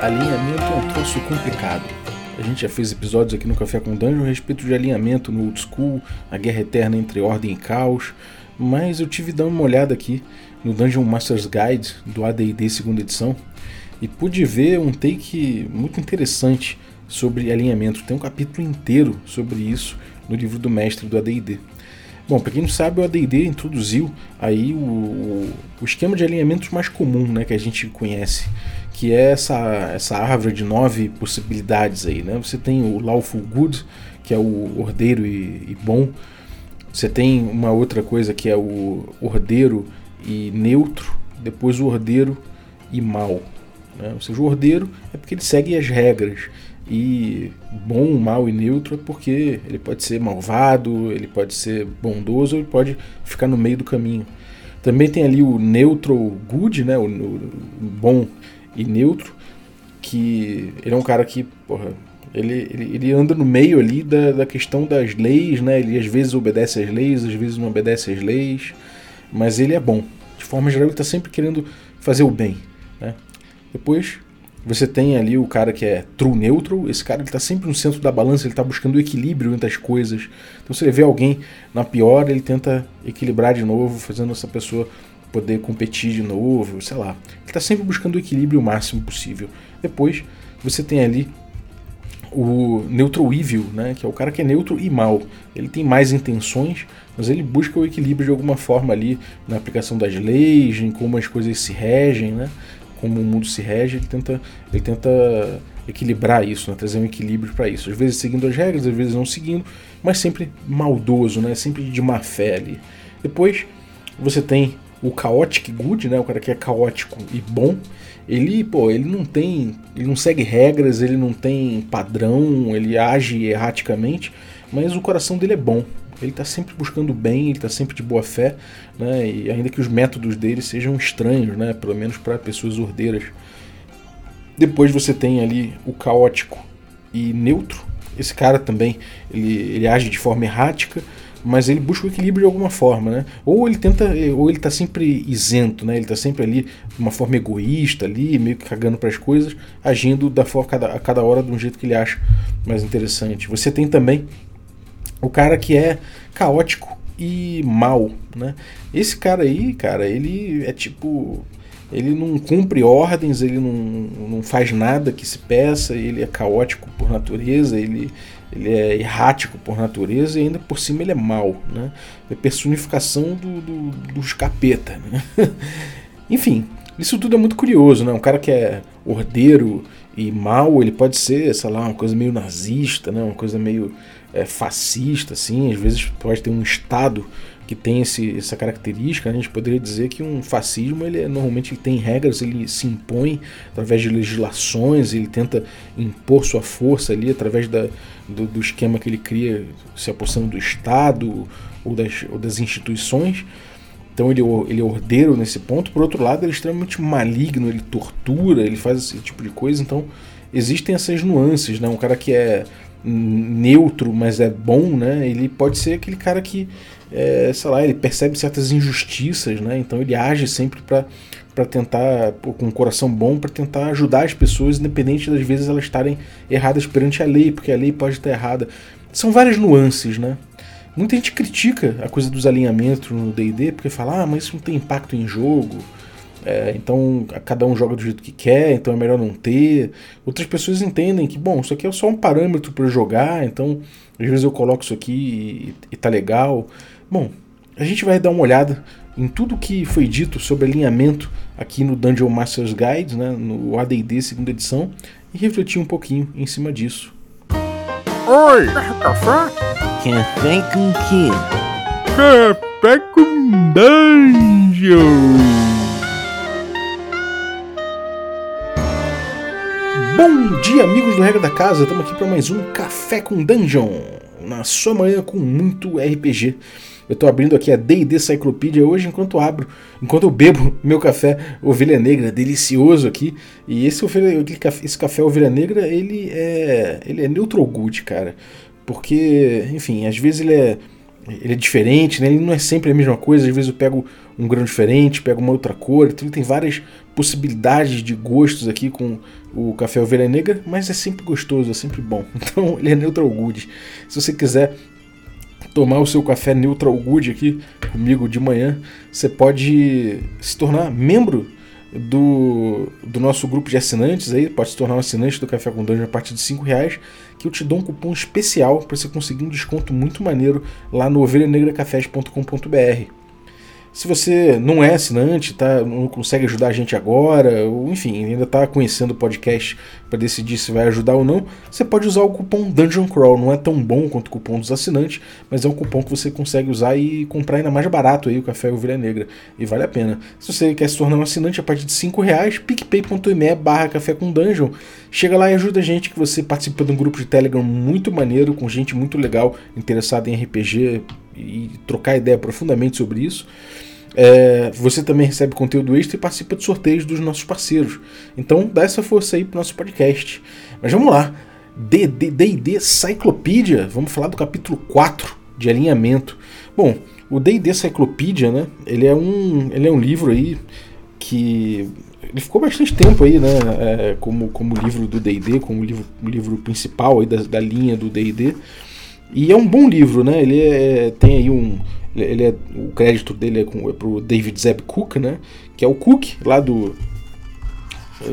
alinhamento é um troço complicado. A gente já fez episódios aqui no Café com Dungeon a respeito de alinhamento no old school, a guerra eterna entre ordem e caos, mas eu tive dando uma olhada aqui no Dungeon Master's Guide do AD&D segunda edição e pude ver um take muito interessante sobre alinhamento. Tem um capítulo inteiro sobre isso no livro do mestre do AD&D. Bom, para quem não sabe, o AD&D introduziu aí o, o, esquema de alinhamentos mais comum, né, que a gente conhece, que é essa, essa árvore de nove possibilidades aí, né? Você tem o Lawful Good, que é o ordeiro e, e bom. Você tem uma outra coisa que é o ordeiro e neutro, depois o ordeiro e mal. Né? Ou seja, o ordeiro é porque ele segue as regras. E bom, mal e neutro é porque ele pode ser malvado, ele pode ser bondoso, ele pode ficar no meio do caminho. Também tem ali o neutro good, né, o, o bom e neutro, que ele é um cara que, porra, ele, ele, ele anda no meio ali da, da questão das leis, né? Ele às vezes obedece às leis, às vezes não obedece às leis, mas ele é bom. De forma geral, ele está sempre querendo fazer o bem. Né? Depois, você tem ali o cara que é true neutral, esse cara está sempre no centro da balança, ele está buscando o equilíbrio entre as coisas. Então se ele vê alguém na pior, ele tenta equilibrar de novo, fazendo essa pessoa poder competir de novo, sei lá. Ele está sempre buscando o equilíbrio máximo possível. Depois você tem ali o neutral evil, né, que é o cara que é neutro e mal. Ele tem mais intenções, mas ele busca o equilíbrio de alguma forma ali na aplicação das leis, em como as coisas se regem, né? Como o mundo se rege, ele tenta, ele tenta equilibrar isso, né? trazer um equilíbrio para isso. Às vezes seguindo as regras, às vezes não seguindo, mas sempre maldoso, né? sempre de má fé ali. Depois você tem o chaotic good, né? o cara que é caótico e bom. Ele, pô, ele não tem, ele não segue regras, ele não tem padrão, ele age erraticamente, mas o coração dele é bom. Ele está sempre buscando bem, ele está sempre de boa fé, né? E ainda que os métodos dele sejam estranhos, né? Pelo menos para pessoas ordeiras. Depois você tem ali o caótico e neutro. Esse cara também, ele, ele age de forma errática, mas ele busca o equilíbrio de alguma forma, né? Ou ele tenta, ou ele está sempre isento, né? Ele está sempre ali de uma forma egoísta ali, meio que cagando para as coisas, agindo da forma cada, a cada hora de um jeito que ele acha mais interessante. Você tem também o cara que é caótico e mal, né? Esse cara aí, cara, ele é tipo. Ele não cumpre ordens, ele não, não faz nada que se peça, ele é caótico por natureza, ele, ele é errático por natureza e ainda por cima ele é mal, né? É personificação do, do, dos capeta, né? Enfim, isso tudo é muito curioso, né? Um cara que é ordeiro e mal, ele pode ser, sei lá, uma coisa meio nazista, né? Uma coisa meio é, fascista, assim, às vezes pode ter um Estado que tem esse, essa característica, a gente poderia dizer que um fascismo ele normalmente ele tem regras, ele se impõe através de legislações, ele tenta impor sua força ali através da, do, do esquema que ele cria, se apossando do Estado ou das, ou das instituições. Então ele, ele é ordeiro nesse ponto. Por outro lado, ele é extremamente maligno, ele tortura, ele faz esse tipo de coisa. Então existem essas nuances, né? Um cara que é neutro, mas é bom, né? Ele pode ser aquele cara que, é, sei lá, ele percebe certas injustiças, né? Então ele age sempre para para tentar, com um coração bom, para tentar ajudar as pessoas, independente das vezes elas estarem erradas perante a lei, porque a lei pode estar errada. São várias nuances, né? Muita gente critica a coisa dos alinhamentos no D&D, porque fala, ah, mas isso não tem impacto em jogo, é, então cada um joga do jeito que quer, então é melhor não ter. Outras pessoas entendem que, bom, isso aqui é só um parâmetro para jogar, então às vezes eu coloco isso aqui e, e tá legal. Bom, a gente vai dar uma olhada em tudo que foi dito sobre alinhamento aqui no Dungeon Masters Guide, né, no AD&D segunda edição, e refletir um pouquinho em cima disso. Oi, café? Café com quê? Café com Dungeon! Bom dia, amigos do Regra da Casa. Estamos aqui para mais um Café com Dungeon. Na sua manhã com muito RPG. Eu estou abrindo aqui a D&D Cyclopedia hoje enquanto abro, enquanto eu bebo meu café Ovelha Negra, delicioso aqui. E esse, esse café Ovelha Negra, ele é, ele é neutral good, cara. Porque, enfim, às vezes ele é ele é diferente, né? ele não é sempre a mesma coisa. Às vezes eu pego um grão diferente, pego uma outra cor. Então ele tem várias possibilidades de gostos aqui com o café ovelha negra, mas é sempre gostoso, é sempre bom. Então ele é neutral good. Se você quiser tomar o seu café neutral good aqui comigo de manhã, você pode se tornar membro do, do nosso grupo de assinantes aí, pode se tornar um assinante do Café com Dungeon a partir de 5 reais, que eu te dou um cupom especial para você conseguir um desconto muito maneiro lá no ovelhanegracafés.com.br. Se você não é assinante, tá, não consegue ajudar a gente agora, ou enfim, ainda está conhecendo o podcast para decidir se vai ajudar ou não, você pode usar o cupom Dungeon Crawl. Não é tão bom quanto o cupom dos assinantes, mas é um cupom que você consegue usar e comprar ainda mais barato aí o café Ovelha Negra. E vale a pena. Se você quer se tornar um assinante a partir de 5 reais, picpay.me barra café com dungeon. Chega lá e ajuda a gente que você participa de um grupo de Telegram muito maneiro, com gente muito legal, interessada em RPG e trocar ideia profundamente sobre isso. É, você também recebe conteúdo extra e participa de sorteios dos nossos parceiros. Então dá essa força aí pro nosso podcast. Mas vamos lá. D&D Cyclopedia. Vamos falar do capítulo 4 de alinhamento. Bom, o D&D Cyclopedia, né? Ele é um, ele é um livro aí que ele ficou bastante tempo aí, né? É, como, como livro do D&D, como livro, livro principal aí da, da linha do D&D. E é um bom livro, né? Ele é, tem aí um ele é, o crédito dele é, com, é pro David Zeb Cook, né? Que é o Cook lá do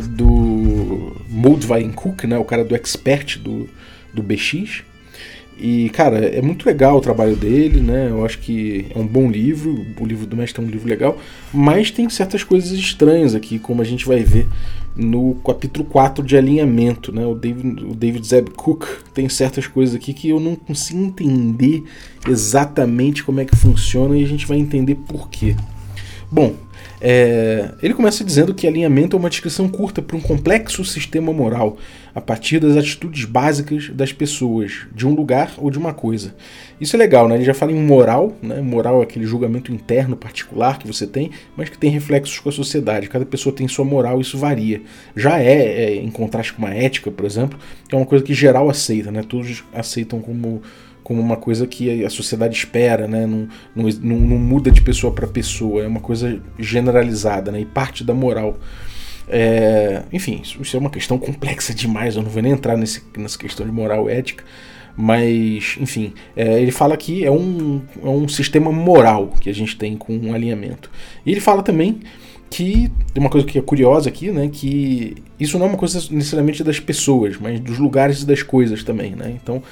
do Moldvine Cook, né? O cara do expert do, do BX. E, cara, é muito legal o trabalho dele, né? Eu acho que é um bom livro. O livro do mestre é um livro legal. Mas tem certas coisas estranhas aqui, como a gente vai ver no capítulo 4 de alinhamento, né? O David, o David Zeb Cook tem certas coisas aqui que eu não consigo entender exatamente como é que funciona e a gente vai entender por quê. Bom, é, ele começa dizendo que alinhamento é uma descrição curta para um complexo sistema moral, a partir das atitudes básicas das pessoas, de um lugar ou de uma coisa. Isso é legal, né? Ele já fala em moral, né? Moral é aquele julgamento interno particular que você tem, mas que tem reflexos com a sociedade. Cada pessoa tem sua moral, isso varia. Já é, é em contraste com uma ética, por exemplo, que é uma coisa que geral aceita, né? Todos aceitam como como uma coisa que a sociedade espera, né? não, não, não muda de pessoa para pessoa, é uma coisa generalizada né? e parte da moral. É, enfim, isso é uma questão complexa demais, eu não vou nem entrar nesse, nessa questão de moral ética, mas, enfim, é, ele fala que é um, é um sistema moral que a gente tem com um alinhamento. E ele fala também que tem uma coisa que é curiosa aqui, né, que isso não é uma coisa necessariamente das pessoas, mas dos lugares e das coisas também, né? Então,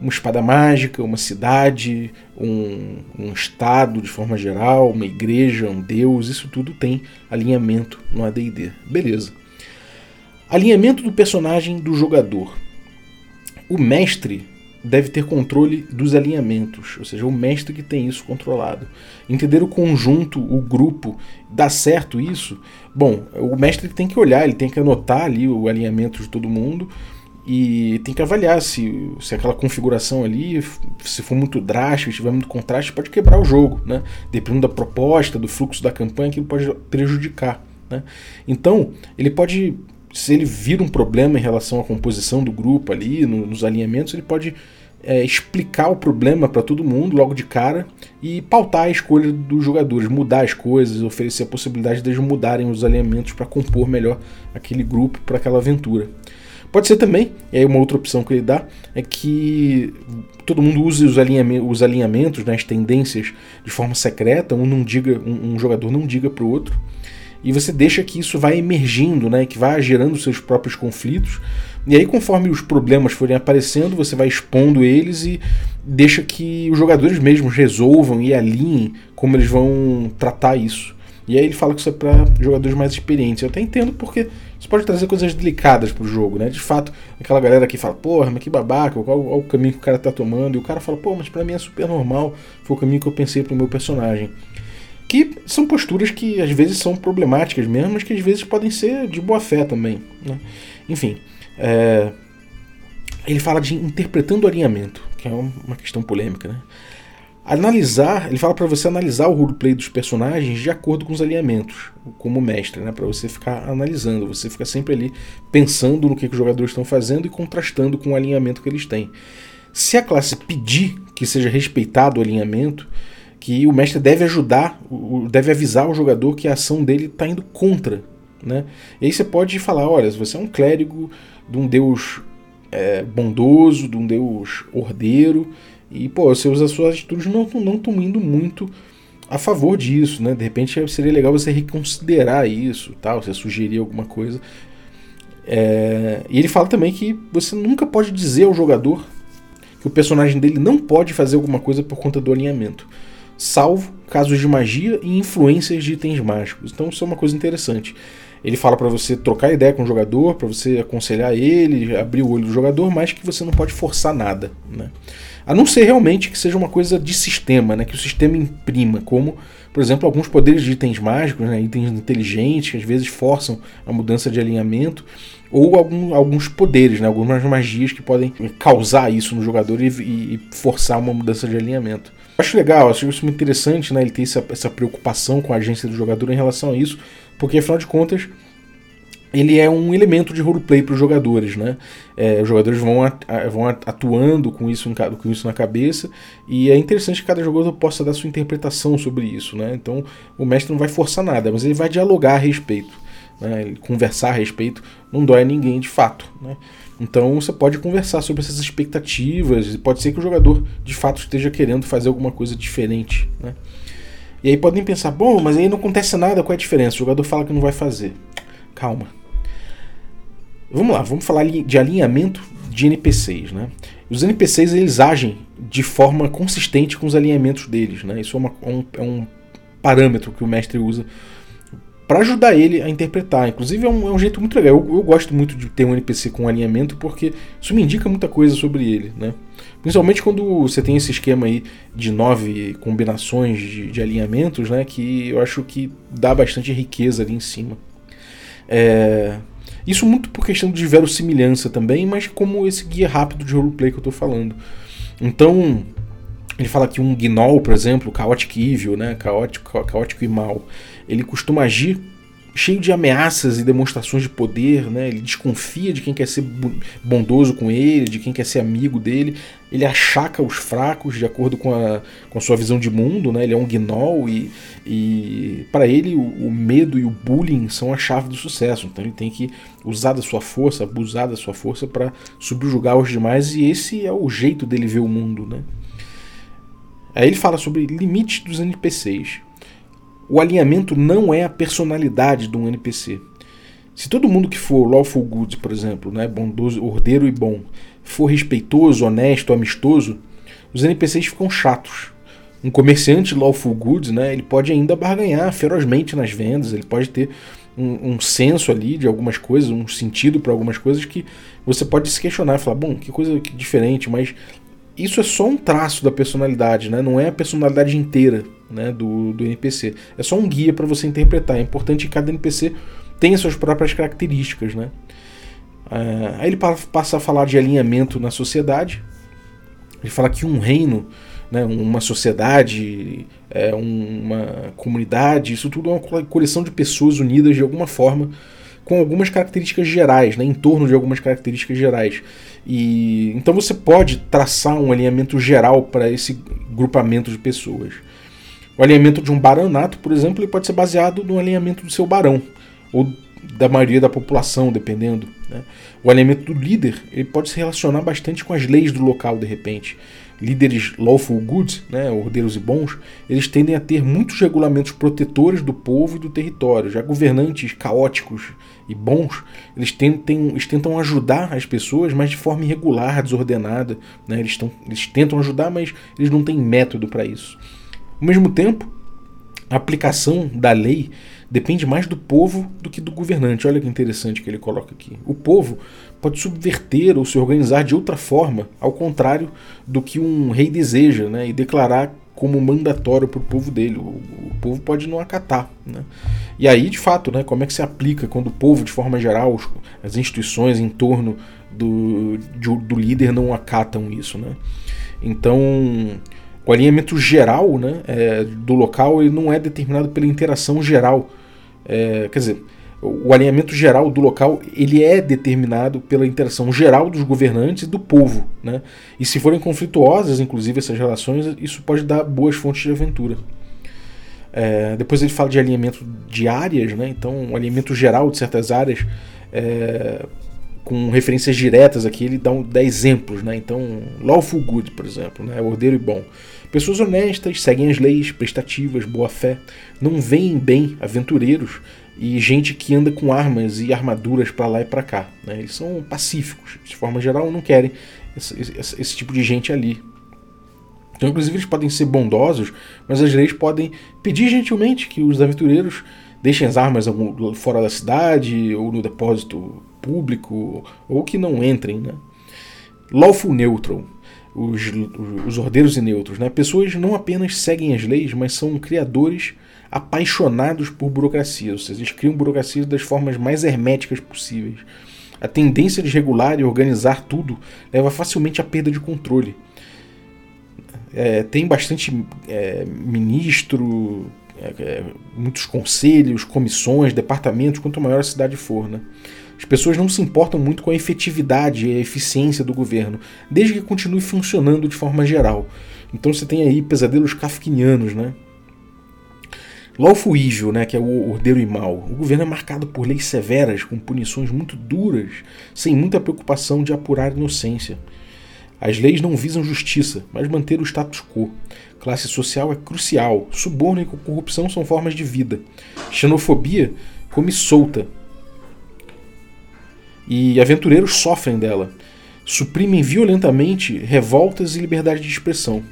uma espada mágica, uma cidade, um, um, estado de forma geral, uma igreja, um deus, isso tudo tem alinhamento no AD&D. Beleza. Alinhamento do personagem do jogador. O mestre deve ter controle dos alinhamentos, ou seja, o mestre que tem isso controlado. Entender o conjunto, o grupo, dá certo isso? Bom, o mestre tem que olhar, ele tem que anotar ali o alinhamento de todo mundo e tem que avaliar se, se aquela configuração ali, se for muito drástico, tiver muito contraste, pode quebrar o jogo, né? Dependendo da proposta, do fluxo da campanha, aquilo pode prejudicar, né? Então, ele pode, se ele vir um problema em relação à composição do grupo ali, no, nos alinhamentos, ele pode é, explicar o problema para todo mundo logo de cara e pautar a escolha dos jogadores, mudar as coisas, oferecer a possibilidade de eles mudarem os alinhamentos para compor melhor aquele grupo para aquela aventura. Pode ser também, e aí uma outra opção que ele dá é que todo mundo use os, alinhamentos, os alinhamentos, né, as tendências de forma secreta, um, não diga, um, um jogador não diga para o outro, e você deixa que isso vai emergindo, né, que vai gerando seus próprios conflitos, e aí conforme os problemas forem aparecendo, você vai expondo eles e deixa que os jogadores mesmos resolvam e alinhem como eles vão tratar isso. E aí ele fala que isso é para jogadores mais experientes. Eu até entendo porque isso pode trazer coisas delicadas pro jogo, né? De fato, aquela galera que fala, porra, mas que babaca, qual, qual o caminho que o cara tá tomando? E o cara fala, pô, mas pra mim é super normal, foi o caminho que eu pensei pro meu personagem. Que são posturas que às vezes são problemáticas mesmo, mas que às vezes podem ser de boa fé também. Né? Enfim, é... ele fala de interpretando o alinhamento, que é uma questão polêmica, né? Analisar, ele fala para você analisar o roleplay dos personagens de acordo com os alinhamentos, como mestre, né? Para você ficar analisando, você fica sempre ali pensando no que, que os jogadores estão fazendo e contrastando com o alinhamento que eles têm. Se a classe pedir que seja respeitado o alinhamento, que o mestre deve ajudar, deve avisar o jogador que a ação dele está indo contra. Né? E aí você pode falar: olha, se você é um clérigo de um deus é, bondoso, de um deus ordeiro, e pô, seus, as suas atitudes não estão indo muito a favor disso, né? De repente seria legal você reconsiderar isso, tal, você sugerir alguma coisa. É, e ele fala também que você nunca pode dizer ao jogador que o personagem dele não pode fazer alguma coisa por conta do alinhamento, salvo casos de magia e influências de itens mágicos. Então isso é uma coisa interessante. Ele fala para você trocar ideia com o jogador, para você aconselhar ele, abrir o olho do jogador, mas que você não pode forçar nada, né? A não ser realmente que seja uma coisa de sistema, né? Que o sistema imprima, como, por exemplo, alguns poderes de itens mágicos, né? itens inteligentes, que às vezes forçam a mudança de alinhamento, ou algum, alguns poderes, né? algumas magias que podem causar isso no jogador e, e forçar uma mudança de alinhamento. acho legal, acho isso muito interessante, né? Ele ter essa, essa preocupação com a agência do jogador em relação a isso, porque afinal de contas ele é um elemento de roleplay para os jogadores, né? É, os jogadores vão, vão atuando com isso, com isso na cabeça e é interessante que cada jogador possa dar sua interpretação sobre isso, né? Então o mestre não vai forçar nada, mas ele vai dialogar a respeito, né? conversar a respeito, não dói a ninguém de fato, né? Então você pode conversar sobre essas expectativas e pode ser que o jogador de fato esteja querendo fazer alguma coisa diferente, né? E aí podem pensar, bom, mas aí não acontece nada, qual é a diferença? O jogador fala que não vai fazer. Calma, Vamos lá, vamos falar de alinhamento de NPCs, né? Os NPCs eles agem de forma consistente com os alinhamentos deles, né? Isso é, uma, um, é um parâmetro que o mestre usa para ajudar ele a interpretar. Inclusive é um, é um jeito muito legal. Eu, eu, gosto muito de ter um NPC com alinhamento porque isso me indica muita coisa sobre ele, né? Principalmente quando você tem esse esquema aí de nove combinações de, de alinhamentos, né? Que eu acho que dá bastante riqueza ali em cima. É, isso muito por questão de verossimilhança também, mas como esse guia rápido de roleplay que eu estou falando. Então, ele fala que um Gnoll, por exemplo, Chaotic Evil, né, caótico, caótico e mal, ele costuma agir cheio de ameaças e demonstrações de poder, né? Ele desconfia de quem quer ser bondoso com ele, de quem quer ser amigo dele. Ele achaca os fracos de acordo com a, com a sua visão de mundo, né? Ele é um gnoll e, e para ele o, o, medo e o bullying são a chave do sucesso. Então ele tem que usar da sua força, abusar da sua força para subjugar os demais e esse é o jeito dele ver o mundo, né? Aí ele fala sobre limites dos NPCs. O alinhamento não é a personalidade de um NPC. Se todo mundo que for lawful good, por exemplo, né, bondoso, ordeiro e bom, for respeitoso, honesto, amistoso, os NPCs ficam chatos. Um comerciante lawful good, né, ele pode ainda barganhar ferozmente nas vendas, ele pode ter um, um senso ali de algumas coisas, um sentido para algumas coisas que você pode se questionar, falar, bom, que coisa diferente, mas isso é só um traço da personalidade, né? não é a personalidade inteira né, do, do NPC. É só um guia para você interpretar. É importante que cada NPC tenha suas próprias características. Né? Uh, aí ele passa a falar de alinhamento na sociedade. Ele fala que um reino, né, uma sociedade, é, uma comunidade, isso tudo é uma coleção de pessoas unidas de alguma forma com algumas características gerais, né, em torno de algumas características gerais. E então você pode traçar um alinhamento geral para esse grupamento de pessoas. O alinhamento de um baranato, por exemplo, ele pode ser baseado no alinhamento do seu barão, ou da maioria da população, dependendo. Né? O alinhamento do líder ele pode se relacionar bastante com as leis do local, de repente. Líderes lawful good, né, ordeiros e bons, eles tendem a ter muitos regulamentos protetores do povo e do território. Já governantes caóticos e bons, eles, tentem, eles tentam ajudar as pessoas, mas de forma irregular, desordenada. Né? Eles, tão, eles tentam ajudar, mas eles não têm método para isso. Ao mesmo tempo, a aplicação da lei depende mais do povo do que do governante. Olha que interessante que ele coloca aqui. O povo pode subverter ou se organizar de outra forma, ao contrário do que um rei deseja, né, e declarar como mandatório para o povo dele. O, o, povo pode não acatar. Né? E aí, de fato, né, como é que se aplica quando o povo, de forma geral, as instituições em torno do, do líder não acatam isso? Né? Então, o alinhamento geral né, é, do local ele não é determinado pela interação geral. É, quer dizer, o alinhamento geral do local ele é determinado pela interação geral dos governantes e do povo. Né? E se forem conflituosas, inclusive, essas relações, isso pode dar boas fontes de aventura. É, depois ele fala de alinhamento de áreas, né? então um alinhamento geral de certas áreas é, com referências diretas aqui, ele dá, um, dá exemplos. Né? Então, lawful good, por exemplo, né? ordeiro e bom. Pessoas honestas, seguem as leis, prestativas, boa fé, não veem bem aventureiros e gente que anda com armas e armaduras para lá e para cá. Né? Eles são pacíficos, de forma geral, não querem esse, esse, esse, tipo de gente ali. Então, inclusive, eles podem ser bondosos, mas as leis podem pedir gentilmente que os aventureiros deixem as armas fora da cidade ou no depósito público ou que não entrem. Né? Lawful Neutral. Os, os ordeiros e neutros. Né? Pessoas não apenas seguem as leis, mas são criadores apaixonados por burocracia, ou seja, eles criam burocracia das formas mais herméticas possíveis. A tendência de regular e organizar tudo leva facilmente à perda de controle. É, tem bastante é, ministro, é, é muitos conselhos, comissões, departamentos, quanto maior a cidade for. Né? As pessoas não se importam muito com a efetividade e a eficiência do governo, desde que continue funcionando de forma geral. Então você tem aí pesadelos kafkinianos, né? Lawful né, que é o ordeiro e mal. O governo é marcado por leis severas, com punições muito duras, sem muita preocupação de apurar inocência. As leis não visam justiça, mas manter o status quo. Classe social é crucial. Suborno e corrupção são formas de vida. Xenofobia come solta. E aventureiros sofrem dela. Suprimem violentamente revoltas e liberdade de expressão.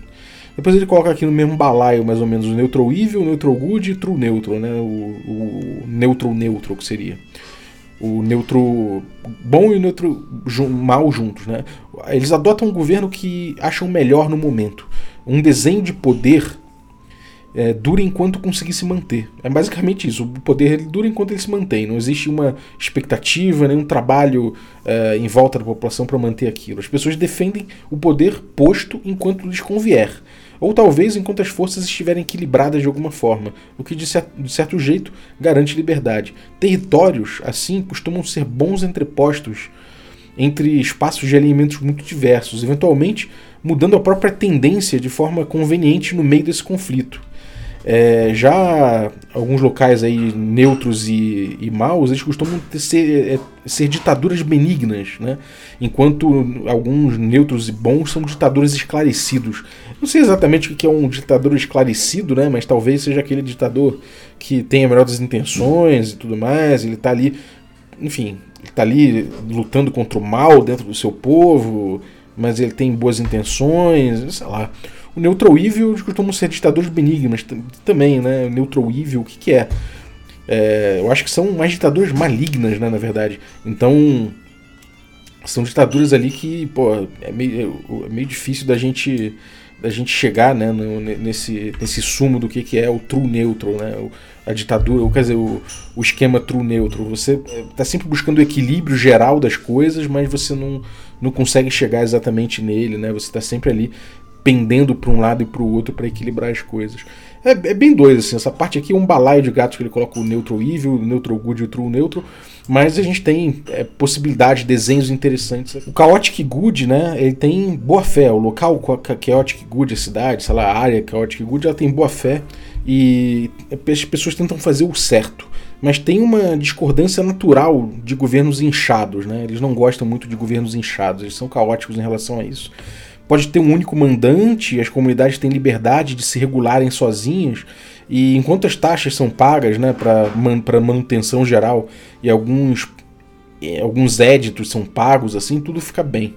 Depois ele coloca aqui no mesmo balaio, mais ou menos, o neutral evil, neutral good e true neutral, né? O, o neutral neutral que seria. O neutro bom e o neutro mal juntos, né? Eles adotam um governo que acham melhor no momento. Um desenho de poder é, dura enquanto conseguir se manter. É basicamente isso. O poder ele dura enquanto ele se mantém. Não existe uma expectativa, nenhum trabalho é, em volta da população para manter aquilo. As pessoas defendem o poder posto enquanto lhes convier ou talvez enquanto as forças estiverem equilibradas de alguma forma, o que de certo, de certo jeito garante liberdade. Territórios, assim, costumam ser bons entrepostos entre espaços de alinhamentos muito diversos, eventualmente mudando a própria tendência de forma conveniente no meio desse conflito. É, já alguns locais aí neutros e, e maus, eles costumam ter, ser, é, ser ditaduras benignas, né? enquanto alguns neutros e bons são ditadores esclarecidos. Não sei exatamente o que é um ditador esclarecido, né? mas talvez seja aquele ditador que tem a melhor das intenções e tudo mais, ele está ali, enfim, ele está ali lutando contra o mal dentro do seu povo, mas ele tem boas intenções, sei lá. O Neutral Evil costumam ser ditadores benignos também, né? O Neutral Evil, o que, que é? é? Eu acho que são mais ditaduras malignas, né, na verdade. Então, são ditaduras ali que, pô, é meio, é meio difícil da gente da gente chegar né, no, nesse, nesse sumo do que, que é o true neutral, né, a ditadura, ou quer dizer, o, o esquema true neutral. Você está sempre buscando o equilíbrio geral das coisas, mas você não, não consegue chegar exatamente nele, né? Você está sempre ali pendendo para um lado e para o outro para equilibrar as coisas. É, é, bem doido, assim. Essa parte aqui é um balaio de gatos que ele coloca o neutral evil, o neutral good e o true neutral. Mas a gente tem é, possibilidade, desenhos interessantes. O Chaotic Good, né? Ele tem boa fé. O local Chaotic Good, a cidade, sei lá, a área Chaotic Good, ela tem boa fé. E as pessoas tentam fazer o certo. Mas tem uma discordância natural de governos inchados, né? Eles não gostam muito de governos inchados, eles são caóticos em relação a isso pode ter um único mandante, as comunidades têm liberdade de se regularem sozinhas, e enquanto as taxas são pagas né, para man, manutenção geral e alguns, alguns éditos são pagos, assim, tudo fica bem.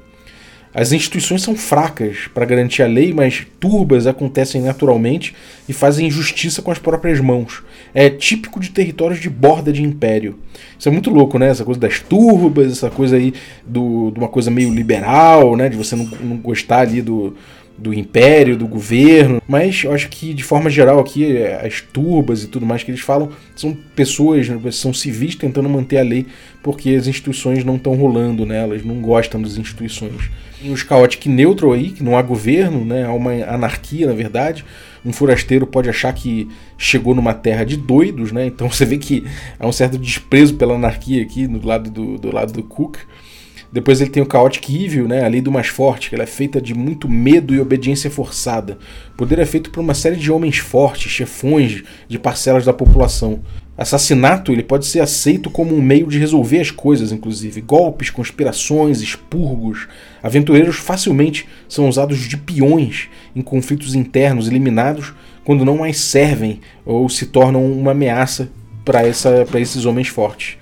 As instituições são fracas para garantir a lei, mas turbas acontecem naturalmente e fazem justiça com as próprias mãos. É típico de territórios de borda de império. Isso é muito louco, né? Essa coisa das turbas, essa coisa aí do, de uma coisa meio liberal, né? De você não, não gostar ali do, do império, do governo, mas eu acho que de forma geral aqui as turbas e tudo mais que eles falam são pessoas, né, são civis tentando manter a lei porque as instituições não estão rolando, né? Elas não gostam das instituições. Tem os Chaotic Neutral aí, que não há governo, né? Há uma anarquia, na verdade. Um forasteiro pode achar que chegou numa terra de doidos, né? Então você vê que há um certo desprezo pela anarquia aqui do lado do, do lado do Cook. Depois ele tem o Chaotic Evil, né? a lei do mais forte, que ela é feita de muito medo e obediência forçada. O poder é feito por uma série de homens fortes, chefões de parcelas da população. Assassinato ele pode ser aceito como um meio de resolver as coisas, inclusive. Golpes, conspirações, expurgos. Aventureiros facilmente são usados de peões em conflitos internos eliminados quando não mais servem ou se tornam uma ameaça para esses homens fortes.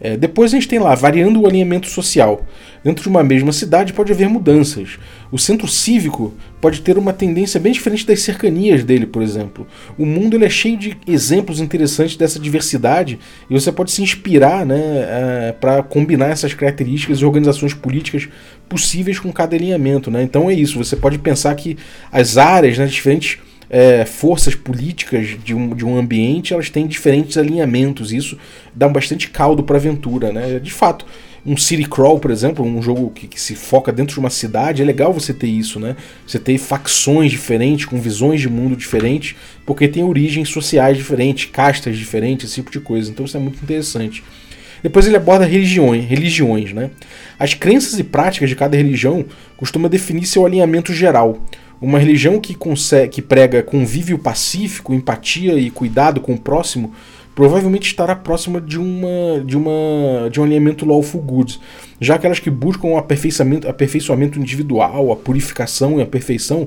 É, depois a gente tem lá, variando o alinhamento social. Dentro de uma mesma cidade pode haver mudanças. O centro cívico pode ter uma tendência bem diferente das cercanias dele, por exemplo. O mundo ele é cheio de exemplos interessantes dessa diversidade e você pode se inspirar né, é, para combinar essas características e organizações políticas possíveis com cada alinhamento. Né? Então é isso, você pode pensar que as áreas, né, diferentes é, forças políticas de um, de um ambiente elas têm diferentes alinhamentos. E isso dá bastante caldo para a aventura. Né? De fato, um City Crawl, por exemplo, um jogo que, que, se foca dentro de uma cidade, é legal você ter isso, né? Você ter facções diferentes, com visões de mundo diferentes, porque tem origens sociais diferentes, castas diferentes, esse tipo de coisa. Então isso é muito interessante. Depois ele aborda religiões, religiões, né? As crenças e práticas de cada religião costuma definir seu alinhamento geral. Uma religião que, consegue, que prega convívio pacífico, empatia e cuidado com o próximo provavelmente estará próxima de, uma, de, uma, de um alinhamento lawful good. Já aquelas que buscam o aperfeiçoamento, aperfeiçoamento individual, a purificação e a perfeição,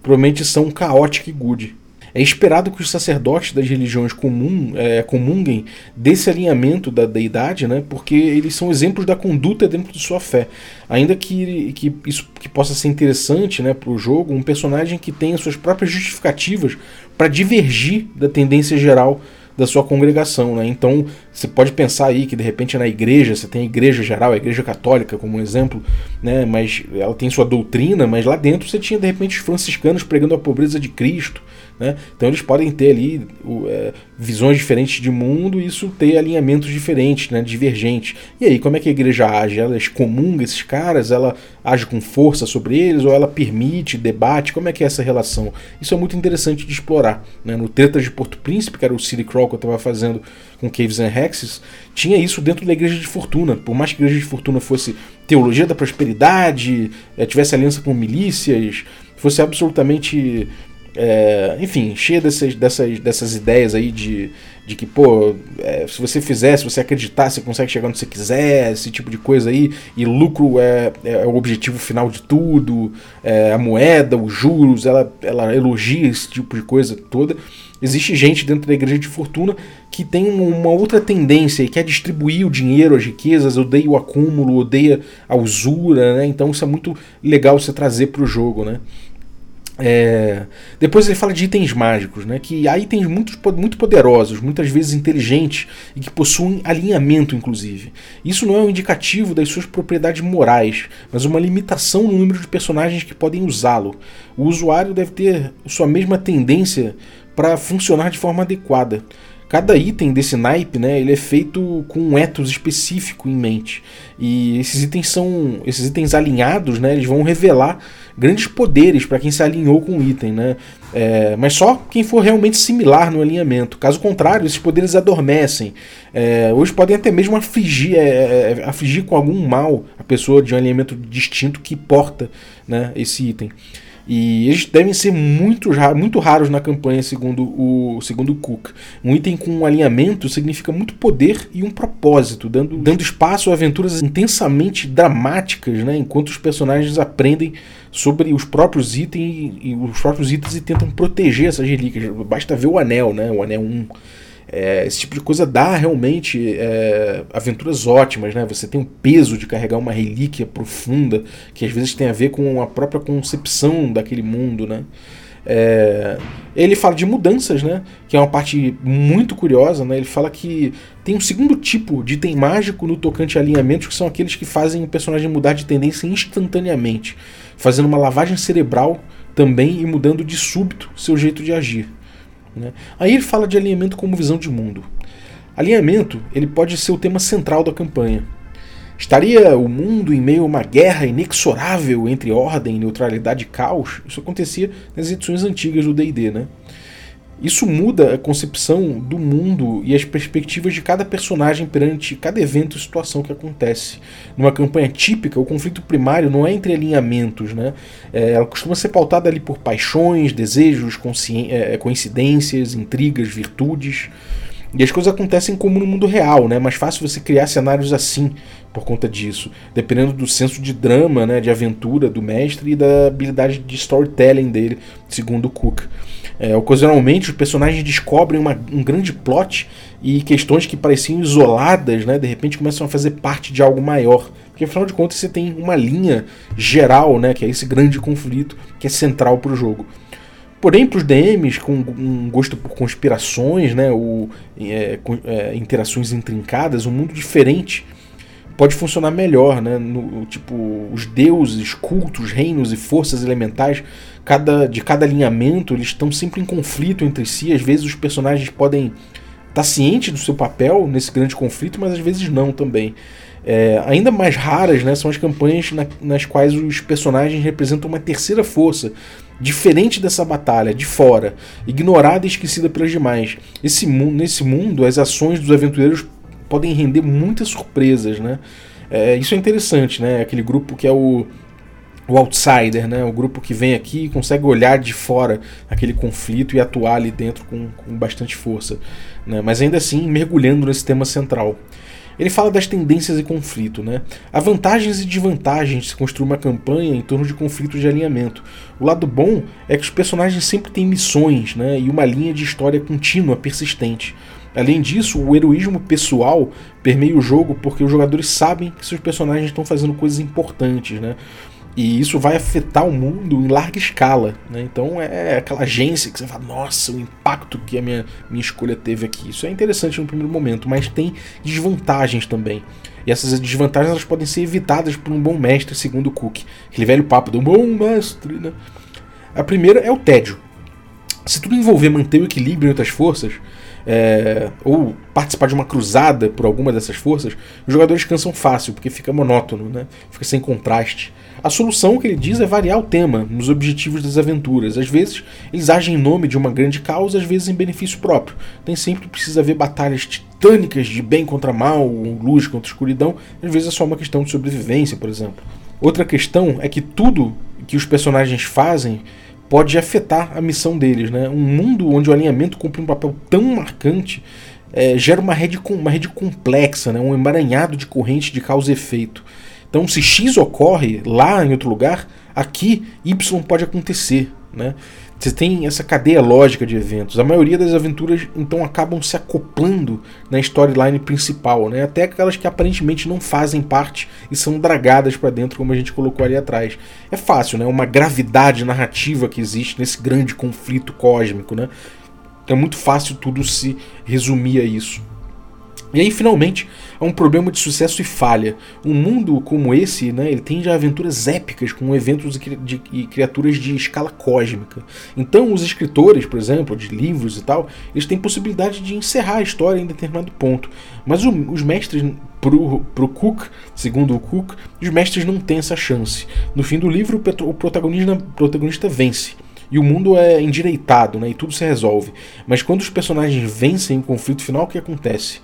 provavelmente são chaotic good. É esperado que os sacerdotes das religiões comum, é, comunguem desse alinhamento da deidade, né, porque eles são exemplos da conduta dentro de sua fé. Ainda que, que isso que possa ser interessante né, para o jogo, um personagem que tenha suas próprias justificativas para divergir da tendência geral da sua congregação. Né? Então você pode pensar aí que de repente na igreja, você tem a igreja geral, a igreja católica como um exemplo, né? mas ela tem sua doutrina, mas lá dentro você tinha de repente os franciscanos pregando a pobreza de Cristo. Né? Então eles podem ter ali o, é, visões diferentes de mundo e isso ter alinhamentos diferentes, né? divergentes. E aí, como é que a igreja age? Ela excomunga esses caras? Ela age com força sobre eles? Ou ela permite, debate? Como é que é essa relação? Isso é muito interessante de explorar. Né? No Tretas de Porto Príncipe, que era o City Crawl que eu estava fazendo com Caves and Hexes, tinha isso dentro da Igreja de Fortuna. Por mais que a Igreja de Fortuna fosse teologia da prosperidade, é, tivesse aliança com milícias, fosse absolutamente é, enfim, cheia dessas, dessas, dessas ideias aí de, de que, pô, é, se você fizer, se você acreditar, você consegue chegar onde você quiser, esse tipo de coisa aí, e lucro é, é o objetivo final de tudo, é, a moeda, os juros, ela, ela elogia esse tipo de coisa toda. Existe gente dentro da igreja de fortuna que tem uma outra tendência e quer distribuir o dinheiro, as riquezas, odeia o acúmulo, odeia a usura, né? Então isso é muito legal você trazer para o jogo, né? É... Depois ele fala de itens mágicos, né? que há itens muito, muito poderosos, muitas vezes inteligentes e que possuem alinhamento, inclusive. Isso não é um indicativo das suas propriedades morais, mas uma limitação no número de personagens que podem usá-lo. O usuário deve ter sua mesma tendência para funcionar de forma adequada. Cada item desse naipe, né, ele é feito com um ethos específico em mente. E esses itens são, esses itens alinhados, né, eles vão revelar grandes poderes para quem se alinhou com o item, né? É, mas só quem for realmente similar no alinhamento. Caso contrário, esses poderes adormecem. É, hoje podem até mesmo afligir, é, é afligir com algum mal a pessoa de um alinhamento distinto que porta né, esse item. E eles devem ser muito, muito raros na campanha, segundo o segundo Cook. Um item com um alinhamento significa muito poder e um propósito, dando, dando espaço a aventuras intensamente dramáticas, né, enquanto os personagens aprendem sobre os próprios itens e os próprios itens e tentam proteger essas relíquias. Basta ver o anel, né, o anel 1. É, esse tipo de coisa dá realmente é, aventuras ótimas, né? Você tem o peso de carregar uma relíquia profunda que às vezes tem a ver com a própria concepção daquele mundo, né? É, ele fala de mudanças, né? Que é uma parte muito curiosa, né? Ele fala que tem um segundo tipo de item mágico no tocante a alinhamentos, que são aqueles que fazem o personagem mudar de tendência instantaneamente, fazendo uma lavagem cerebral também e mudando de súbito seu jeito de agir. Né? Aí ele fala de alinhamento como visão de mundo. Alinhamento ele pode ser o tema central da campanha. Estaria o mundo em meio a uma guerra inexorável entre ordem, neutralidade e caos? Isso acontecia nas edições antigas do D&D, né? Isso muda a concepção do mundo e as perspectivas de cada personagem perante cada evento e situação que acontece. Numa campanha típica, o conflito primário não é entre alinhamentos, né? É, ela costuma ser pautada ali por paixões, desejos, é, coincidências, intrigas, virtudes. E as coisas acontecem como no mundo real, né? É mais fácil você criar cenários assim por conta disso, dependendo do senso de drama, né, de aventura do mestre e da habilidade de storytelling dele, segundo Cook. É, ocasionalmente os personagens descobrem uma, um grande plot e questões que pareciam isoladas, né, de repente começam a fazer parte de algo maior. Porque afinal de contas você tem uma linha geral, né, que é esse grande conflito que é central para o jogo. Porém, para os DMs com um gosto por conspirações, né, ou é, é, interações intrincadas, um mundo diferente pode funcionar melhor, né? No, tipo, os deuses, cultos, reinos e forças elementais, cada, de cada alinhamento, eles estão sempre em conflito entre si. Às vezes os personagens podem estar tá cientes do seu papel nesse grande conflito, mas às vezes não também. É, ainda mais raras né, são as campanhas na, nas quais os personagens representam uma terceira força, diferente dessa batalha, de fora, ignorada e esquecida pelas demais. Esse, nesse mundo, as ações dos aventureiros podem render muitas surpresas, né? É, isso é interessante, né? Aquele grupo que é o, o outsider, né? O grupo que vem aqui e consegue olhar de fora aquele conflito e atuar ali dentro com, com bastante força, né? Mas ainda assim mergulhando nesse tema central. Ele fala das tendências e conflito, né? Há vantagens e desvantagens de se construir uma campanha em torno de conflitos de alinhamento. O lado bom é que os personagens sempre têm missões, né? E uma linha de história contínua, persistente. Além disso, o heroísmo pessoal permeia o jogo porque os jogadores sabem que seus personagens estão fazendo coisas importantes, né? E isso vai afetar o mundo em larga escala. Né? Então é aquela agência que você fala, nossa, o impacto que a minha, minha escolha teve aqui. Isso é interessante no primeiro momento, mas tem desvantagens também. E essas desvantagens elas podem ser evitadas por um bom mestre, segundo Cook. Aquele velho papo do bom mestre. Né? A primeira é o tédio. Se tudo envolver manter o equilíbrio entre as forças, é, ou participar de uma cruzada por alguma dessas forças, os jogadores cansam fácil, porque fica monótono, né? fica sem contraste. A solução que ele diz é variar o tema nos objetivos das aventuras. Às vezes eles agem em nome de uma grande causa, às vezes em benefício próprio. Nem sempre precisa haver batalhas titânicas de bem contra mal, luz contra escuridão, às vezes é só uma questão de sobrevivência, por exemplo. Outra questão é que tudo que os personagens fazem pode afetar a missão deles. Né? Um mundo onde o alinhamento cumpre um papel tão marcante é, gera uma rede, uma rede complexa, né? um emaranhado de corrente de causa e efeito. Então, se X ocorre lá em outro lugar, aqui Y pode acontecer. Né? Você tem essa cadeia lógica de eventos. A maioria das aventuras então acabam se acoplando na storyline principal, né? Até aquelas que aparentemente não fazem parte e são dragadas para dentro, como a gente colocou ali atrás. É fácil, né? Uma gravidade narrativa que existe nesse grande conflito cósmico, né? É muito fácil tudo se resumir a isso. E aí, finalmente, há um problema de sucesso e falha. Um mundo como esse, né, ele tem já aventuras épicas com eventos e criaturas de escala cósmica. Então, os escritores, por exemplo, de livros e tal, eles têm possibilidade de encerrar a história em determinado ponto. Mas o, os mestres, pro, pro Cook, segundo o Cook, os mestres não têm essa chance. No fim do livro, o protagonista, protagonista vence e o mundo é endireitado, né, e tudo se resolve. Mas quando os personagens vencem o conflito final, o que acontece?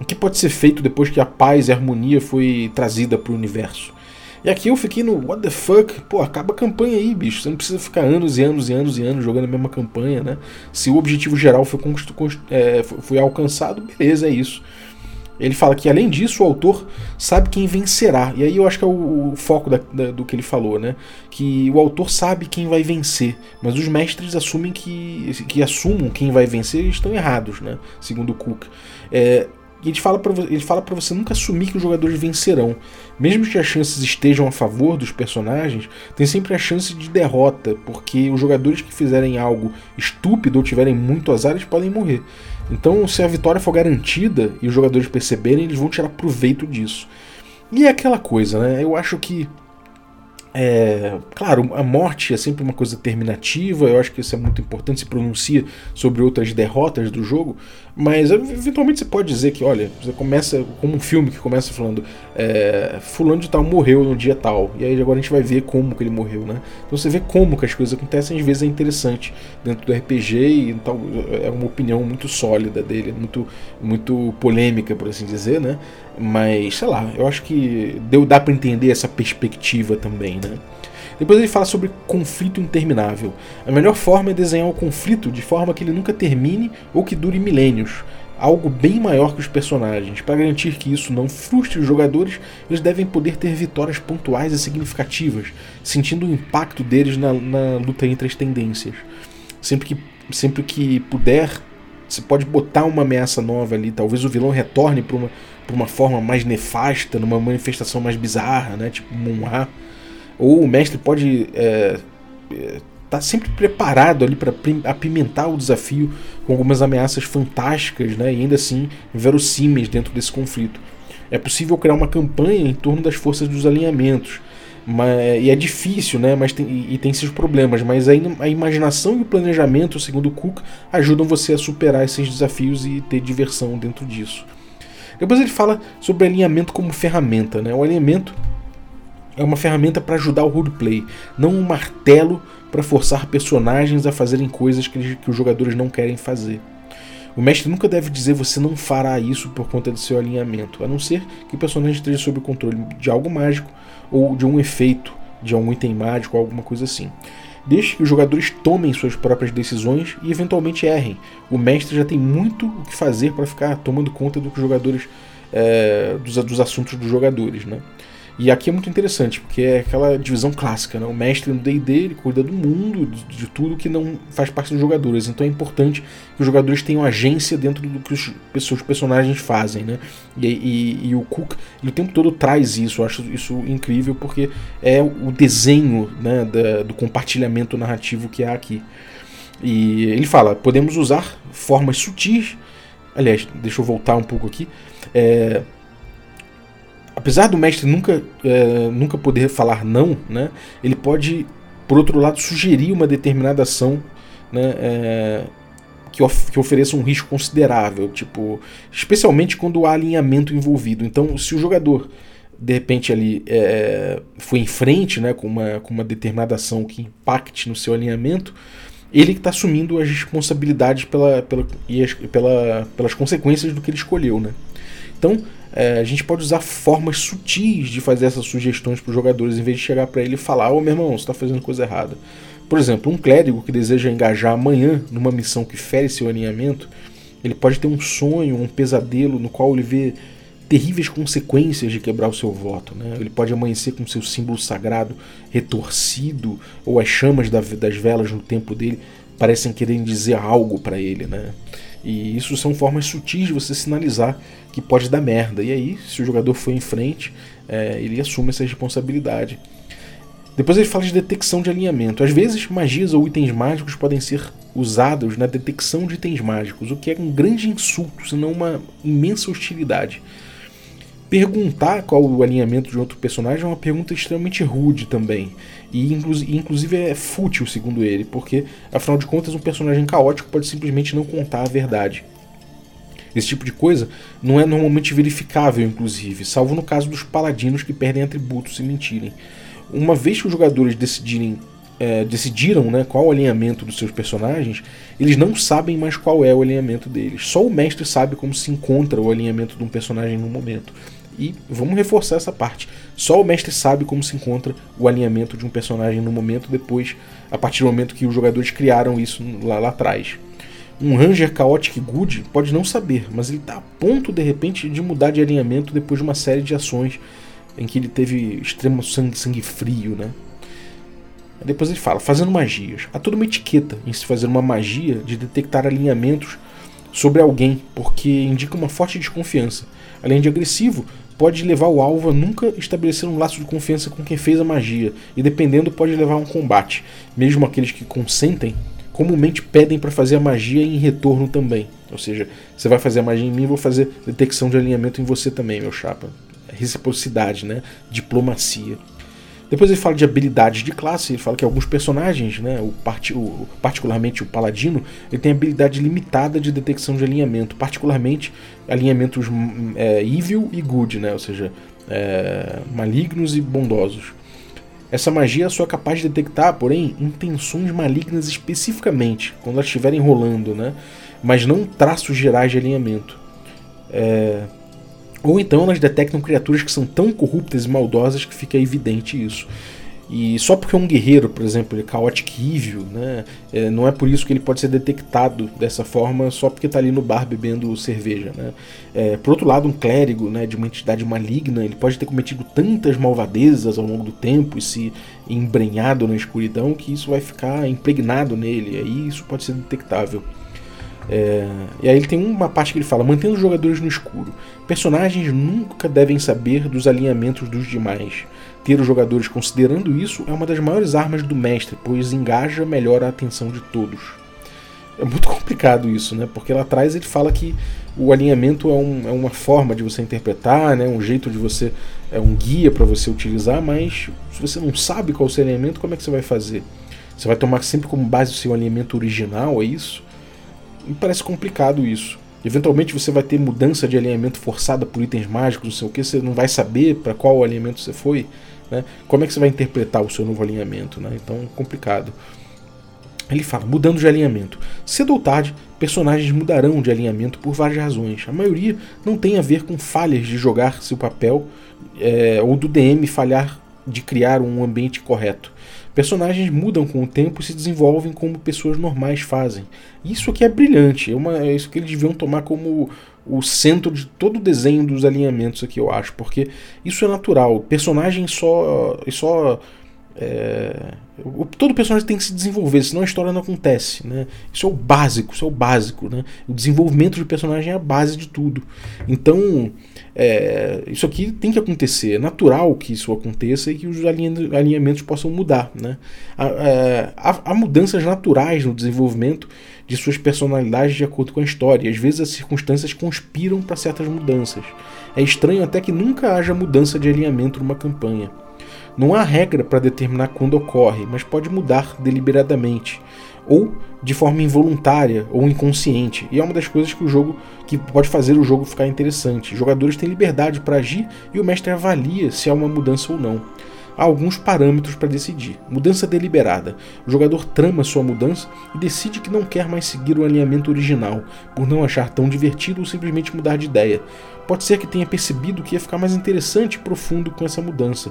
O que pode ser feito depois que a paz e a harmonia foi trazida para o universo? E aqui eu fiquei no what the fuck? Pô, acaba a campanha aí, bicho. Você não precisa ficar anos e anos e anos e anos jogando a mesma campanha, né? Se o objetivo geral foi, é, foi alcançado, beleza, é isso. Ele fala que, além disso, o autor sabe quem vencerá. E aí eu acho que é o, o foco da, da, do que ele falou, né? Que o autor sabe quem vai vencer, mas os mestres assumem que, que assumam quem vai vencer estão errados, né? Segundo Cook. É, E ele fala para ele fala para você nunca assumir que os jogadores vencerão. Mesmo que as chances estejam a favor dos personagens, tem sempre a chance de derrota, porque os jogadores que fizerem algo estúpido ou tiverem muito azar, eles podem morrer. Então, se a vitória for garantida e os jogadores perceberem, eles vão tirar proveito disso. E é aquela coisa, né? Eu acho que é, claro, a morte é sempre uma coisa terminativa, eu acho que isso é muito importante, se pronuncia sobre outras derrotas do jogo, mas eventualmente você pode dizer que, olha, você começa como um filme que começa falando é, fulano de tal morreu no dia tal, e aí agora a gente vai ver como que ele morreu, né? Então você vê como que as coisas acontecem, às vezes é interessante dentro do RPG e tal, é uma opinião muito sólida dele, muito, muito polêmica, por assim dizer, né? Mas, sei lá, eu acho que deu, dá para entender essa perspectiva também, né? Depois ele fala sobre conflito interminável. A melhor forma é desenhar o conflito de forma que ele nunca termine ou que dure milênios. Algo bem maior que os personagens. Para garantir que isso não frustre os jogadores, eles devem poder ter vitórias pontuais e significativas, sentindo o impacto deles na, na luta entre as tendências. Sempre que, sempre que puder, você pode botar uma ameaça nova ali. Talvez o vilão retorne para uma, uma forma mais nefasta, numa manifestação mais bizarra, né? Tipo Munha. Ou o mestre pode é, é, tá sempre preparado ali para apimentar o desafio com algumas ameaças fantásticas, né? E ainda assim verossímeis dentro desse conflito. É possível criar uma campanha em torno das forças dos alinhamentos mas, e é difícil, né? Mas tem, e, e tem seus problemas. Mas a, a imaginação e o planejamento, segundo Cook, ajudam você a superar esses desafios e ter diversão dentro disso. Depois ele fala sobre alinhamento como ferramenta. Né? O alinhamento é uma ferramenta para ajudar o roleplay, não um martelo para forçar personagens a fazerem coisas que, que os jogadores não querem fazer. O mestre nunca deve dizer você não fará isso por conta do seu alinhamento, a não ser que o personagem esteja sob o controle de algo mágico ou de um efeito, de algum item mágico alguma coisa assim. Deixe que os jogadores tomem suas próprias decisões e eventualmente errem. O mestre já tem muito o que fazer para ficar tomando conta do que os jogadores é, dos, dos assuntos dos jogadores, né? E aqui é muito interessante, porque é aquela divisão clássica, né? O mestre no D&D, ele cuida do mundo, de, de, tudo que não faz parte dos jogadores. Então é importante que os jogadores tenham agência dentro do que os, os personagens fazem, né? E, e, e, o Cook, ele o tempo todo traz isso, eu acho isso incrível, porque é o desenho né, da, do compartilhamento narrativo que há aqui. E ele fala, podemos usar formas sutis, aliás, deixa eu voltar um pouco aqui, é, apesar do mestre nunca, é, nunca poder falar não, né, ele pode, por outro lado, sugerir uma determinada ação né, é, que, of que ofereça um risco considerável, tipo, especialmente quando há alinhamento envolvido. Então, se o jogador de repente ali é, foi em frente né, com, uma, com uma determinada ação que impacte no seu alinhamento, ele que está assumindo as responsabilidades pela, pela, e as, pela, pelas consequências do que ele escolheu. Né? Então, é, a gente pode usar formas sutis de fazer essas sugestões para os jogadores, em vez de chegar para ele e falar: Ô oh, meu irmão, você está fazendo coisa errada. Por exemplo, um clérigo que deseja engajar amanhã numa missão que fere seu alinhamento, ele pode ter um sonho, um pesadelo no qual ele vê terríveis consequências de quebrar o seu voto. Né? Ele pode amanhecer com seu símbolo sagrado retorcido, ou as chamas das velas no templo dele parecem querer dizer algo para ele. Né? E isso são formas sutis de você sinalizar que pode dar merda. E aí, se o jogador for em frente, é, ele assume essa responsabilidade. Depois ele fala de detecção de alinhamento. Às vezes, magias ou itens mágicos podem ser usados na detecção de itens mágicos, o que é um grande insulto, se não uma imensa hostilidade. Perguntar qual o alinhamento de outro personagem é uma pergunta extremamente rude também. E inclusive é fútil, segundo ele, porque afinal de contas um personagem caótico pode simplesmente não contar a verdade. Esse tipo de coisa não é normalmente verificável, inclusive, salvo no caso dos paladinos que perdem atributos e mentirem. Uma vez que os jogadores decidirem, é, decidiram né, qual o alinhamento dos seus personagens, eles não sabem mais qual é o alinhamento deles. Só o mestre sabe como se encontra o alinhamento de um personagem no momento. E vamos reforçar essa parte. Só o mestre sabe como se encontra o alinhamento de um personagem no momento depois, a partir do momento que os jogadores criaram isso lá, lá atrás. Um Ranger Chaotic Good pode não saber, mas ele está a ponto de repente de mudar de alinhamento depois de uma série de ações em que ele teve extremo sangue, sangue frio, né? Depois ele fala, fazendo magias. Há toda uma etiqueta em se fazer uma magia de detectar alinhamentos sobre alguém, porque indica uma forte desconfiança. Além de agressivo, pode levar o alvo a nunca estabelecer um laço de confiança com quem fez a magia, e dependendo, pode levar a um combate. Mesmo aqueles que consentem, comumente pedem para fazer a magia em retorno também. Ou seja, você vai fazer a magia em mim, vou fazer detecção de alinhamento em você também, meu chapa. Reciprocidade, né? Diplomacia. Depois ele fala de habilidades de classe, ele fala que alguns personagens, né, o, part, o particularmente o Paladino, ele tem habilidade limitada de detecção de alinhamento, particularmente alinhamentos hum, é, evil e good, né, ou seja, é, malignos e bondosos. Essa magia só é capaz de detectar, porém, intenções malignas especificamente, quando elas estiverem rolando, né, mas não traços gerais de alinhamento. É, ou então elas detectam criaturas que são tão corruptas e maldosas que fica evidente isso. E só porque é um guerreiro, por exemplo, ele é chaotic evil, né? É, não é por isso que ele pode ser detectado dessa forma só porque está ali no bar bebendo cerveja, né? É, por outro lado, um clérigo né, de uma entidade maligna, ele pode ter cometido tantas malvadezas ao longo do tempo e se embrenhado na escuridão que isso vai ficar impregnado nele, e aí isso pode ser detectável. É, e aí ele tem uma parte que ele fala: mantendo os jogadores no escuro. Personagens nunca devem saber dos alinhamentos dos demais. Ter os jogadores considerando isso é uma das maiores armas do mestre, pois engaja melhor a atenção de todos. É muito complicado isso, né? Porque lá atrás ele fala que o alinhamento é, um, é uma forma de você interpretar, né? um jeito de você. é um guia para você utilizar, mas se você não sabe qual é o seu alinhamento, como é que você vai fazer? Você vai tomar sempre como base o seu alinhamento original, é isso? Me parece complicado isso. Eventualmente você vai ter mudança de alinhamento forçada por itens mágicos, não sei o que, você não vai saber para qual alinhamento você foi. Né? Como é que você vai interpretar o seu novo alinhamento? Né? Então, complicado. Ele fala, mudando de alinhamento. Cedo ou tarde, personagens mudarão de alinhamento por várias razões. A maioria não tem a ver com falhas de jogar seu papel é, ou do DM falhar de criar um ambiente correto. Personagens mudam com o tempo e se desenvolvem como pessoas normais fazem. Isso aqui é brilhante, é, uma, é isso que eles deviam tomar como o centro de todo o desenho dos alinhamentos aqui, eu acho, porque isso é natural. Personagem só, só é, todo personagem tem que se desenvolver, senão a história não acontece. Né? Isso é o básico, isso é o básico. Né? O desenvolvimento de personagem é a base de tudo. Então, é, isso aqui tem que acontecer. É natural que isso aconteça e que os alinhamentos possam mudar. Né? Há, é, há mudanças naturais no desenvolvimento de suas personalidades de acordo com a história. E às vezes as circunstâncias conspiram para certas mudanças. É estranho até que nunca haja mudança de alinhamento numa campanha. Não há regra para determinar quando ocorre, mas pode mudar deliberadamente ou de forma involuntária ou inconsciente. E é uma das coisas que o jogo que pode fazer o jogo ficar interessante. Os jogadores têm liberdade para agir e o mestre avalia se há uma mudança ou não. Há alguns parâmetros para decidir. Mudança deliberada. O jogador trama sua mudança e decide que não quer mais seguir o alinhamento original, por não achar tão divertido ou simplesmente mudar de ideia. Pode ser que tenha percebido que ia ficar mais interessante e profundo com essa mudança.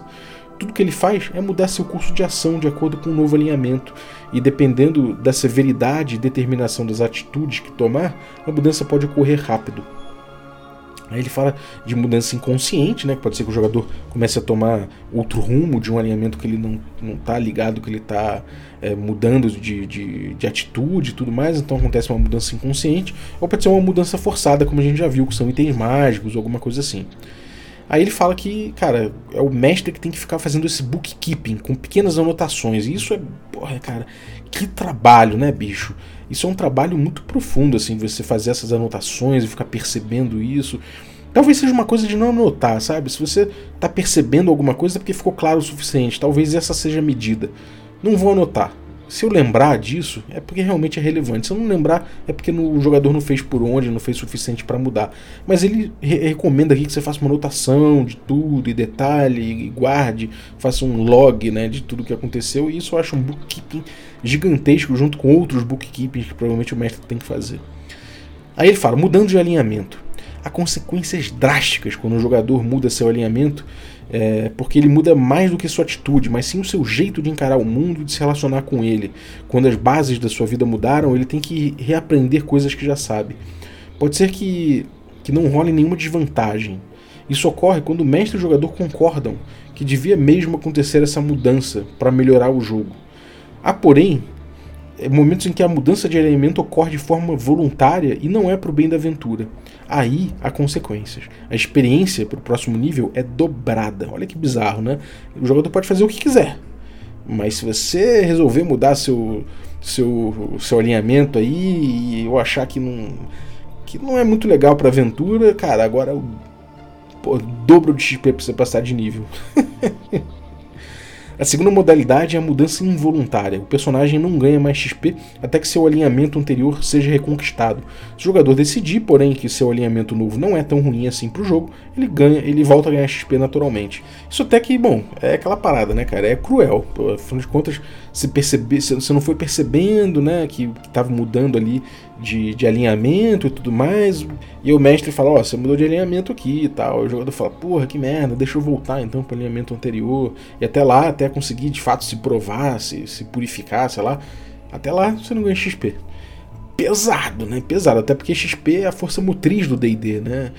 Tudo que ele faz é mudar seu curso de ação de acordo com um novo alinhamento, e dependendo da severidade e determinação das atitudes que tomar, a mudança pode ocorrer rápido. Aí ele fala de mudança inconsciente, né? Que pode ser que o jogador comece a tomar outro rumo de um alinhamento que ele não, não tá ligado, que ele está é, mudando de, de, de, atitude e tudo mais, então acontece uma mudança inconsciente, ou pode ser uma mudança forçada, como a gente já viu, que são itens mágicos ou alguma coisa assim. Aí ele fala que, cara, é o mestre que tem que ficar fazendo esse bookkeeping com pequenas anotações. E isso é, porra, cara, que trabalho, né, bicho? Isso é um trabalho muito profundo, assim, você fazer essas anotações e ficar percebendo isso. Talvez seja uma coisa de não anotar, sabe? Se você tá percebendo alguma coisa é porque ficou claro o suficiente. Talvez essa seja a medida. Não vou anotar. Se eu lembrar disso, é porque realmente é relevante. Se eu não lembrar, é porque no, o jogador não fez por onde, não fez suficiente para mudar. Mas ele re recomenda aqui que você faça uma anotação de tudo, e detalhe, e guarde, faça um log né, de tudo que aconteceu. E isso eu acho um bookkeeping gigantesco, junto com outros bookkeepings que provavelmente o mestre tem que fazer. Aí ele fala, mudando de alinhamento. Há consequências drásticas quando o jogador muda seu alinhamento é, porque ele muda mais do que sua atitude, mas sim o seu jeito de encarar o mundo e de se relacionar com ele. Quando as bases da sua vida mudaram, ele tem que reaprender coisas que já sabe. Pode ser que, que não role nenhuma desvantagem. Isso ocorre quando o mestre e o jogador concordam que devia mesmo acontecer essa mudança para melhorar o jogo. Há, porém, é, momentos em que a mudança de alinhamento ocorre de forma voluntária e não é para o bem da aventura. Aí há consequências. A experiência para o próximo nível é dobrada. Olha que bizarro, né? O jogador pode fazer o que quiser, mas se você resolver mudar seu, seu, seu alinhamento aí e eu achar que não, que não é muito legal para aventura, cara, agora pô, dobro de XP para você passar de nível. A segunda modalidade é a mudança involuntária. O personagem não ganha mais XP até que seu alinhamento anterior seja reconquistado. Se o jogador decidir, porém, que seu alinhamento novo não é tão ruim assim pro jogo, ele ganha, ele volta a ganhar XP naturalmente. Isso até que, bom, é aquela parada, né, cara? É cruel. Afinal de contas, se perceber, você não foi percebendo, né, que estava mudando ali de, de, alinhamento e tudo mais, e o mestre fala, ó, oh, você mudou de alinhamento aqui e tal. O jogador fala, porra, que merda, deixa eu voltar então para o alinhamento anterior. E até lá, até conseguir de fato se provar, se, se purificar, sei lá, até lá você não ganha XP. Pesado, né? Pesado, até porque XP é a força motriz do D&D, né?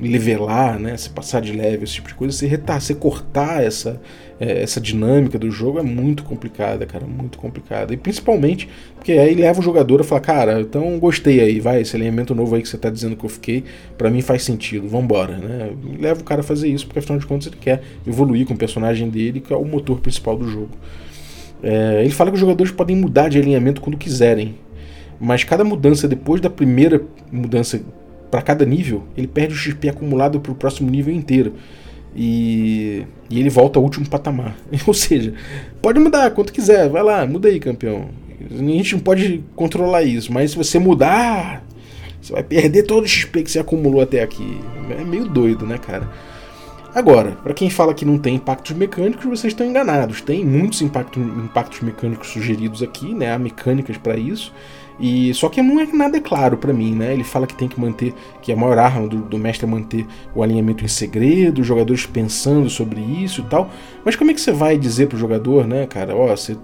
Levelar, né? Se passar de level, esse tipo de coisa, se retar, se cortar essa é, essa dinâmica do jogo é muito complicada, cara, muito complicada. E principalmente porque aí leva o jogador a falar, cara, então gostei aí, vai, esse elemento novo aí que você tá dizendo que eu fiquei, para mim faz sentido, vambora, né? Leva o cara a fazer isso, porque afinal de contas ele quer evoluir com o personagem dele, que é o motor principal do jogo. É, ele fala que os jogadores podem mudar de alinhamento quando quiserem, mas cada mudança depois da primeira mudança para cada nível, ele perde o XP acumulado para o próximo nível inteiro e, e ele volta ao último patamar. Ou seja, pode mudar quanto quiser, vai lá, muda aí, campeão. A gente não pode controlar isso, mas se você mudar, você vai perder todo o XP que você acumulou até aqui. É meio doido, né, cara? Agora, para quem fala que não tem impactos mecânicos, vocês estão enganados. Tem muitos impactos, impactos mecânicos sugeridos aqui, né? Há mecânicas para isso. E só que não é nada claro para mim, né? Ele fala que tem que manter, que a maior arma do, do, mestre é manter o alinhamento em segredo, os jogadores pensando sobre isso e tal. Mas como é que você vai dizer pro jogador, né, cara, ó, você,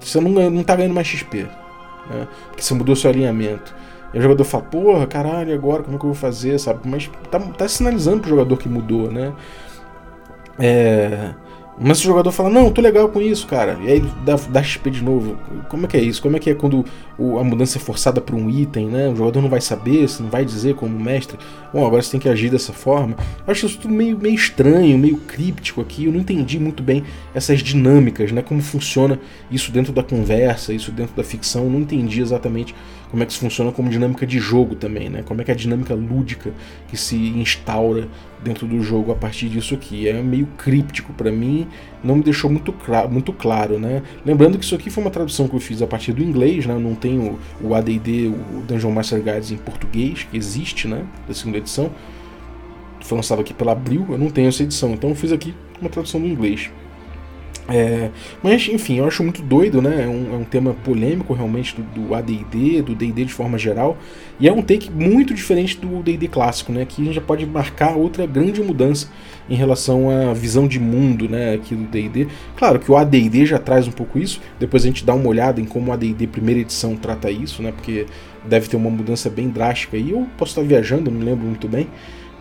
você não, não tá ganhando mais XP, né? Porque você mudou seu alinhamento. E o jogador fala, porra, caralho, agora como é que eu vou fazer, sabe? Mas tá, tá sinalizando pro jogador que mudou, né? É. Mas o jogador fala, não, tô legal com isso, cara. E aí dá, dá XP de novo. Como é que é isso? Como é que é quando o, a mudança é forçada por um item, né? O jogador não vai saber, você não vai dizer como mestre. Bom, agora você tem que agir dessa forma. Eu acho isso tudo meio, meio estranho, meio críptico aqui. Eu não entendi muito bem essas dinâmicas, né? Como funciona isso dentro da conversa, isso dentro da ficção. Eu não entendi exatamente como é que isso funciona como dinâmica de jogo também, né? Como é que é a dinâmica lúdica que se instaura dentro do jogo a partir disso aqui. É meio críptico para mim, não me deixou muito, claro, muito claro, né? Lembrando que isso aqui foi uma tradução que eu fiz a partir do inglês, né? Eu não tenho o AD&D, o Dungeon Master Guides em português, que existe, né? Da segunda edição. Foi lançado aqui pela Abril, eu não tenho essa edição, então eu fiz aqui uma tradução do inglês. É, mas, enfim, eu acho muito doido, né? É um, é um tema polêmico realmente do, ADD, do DD de forma geral. E é um take muito diferente do DD clássico, né? Que já pode marcar outra grande mudança em relação à visão de mundo, né? Aqui do DD. Claro que o ADD já traz um pouco isso. Depois a gente dá uma olhada em como o ADD primeira edição trata isso, né? Porque deve ter uma mudança bem drástica aí. Eu posso estar viajando, não lembro muito bem.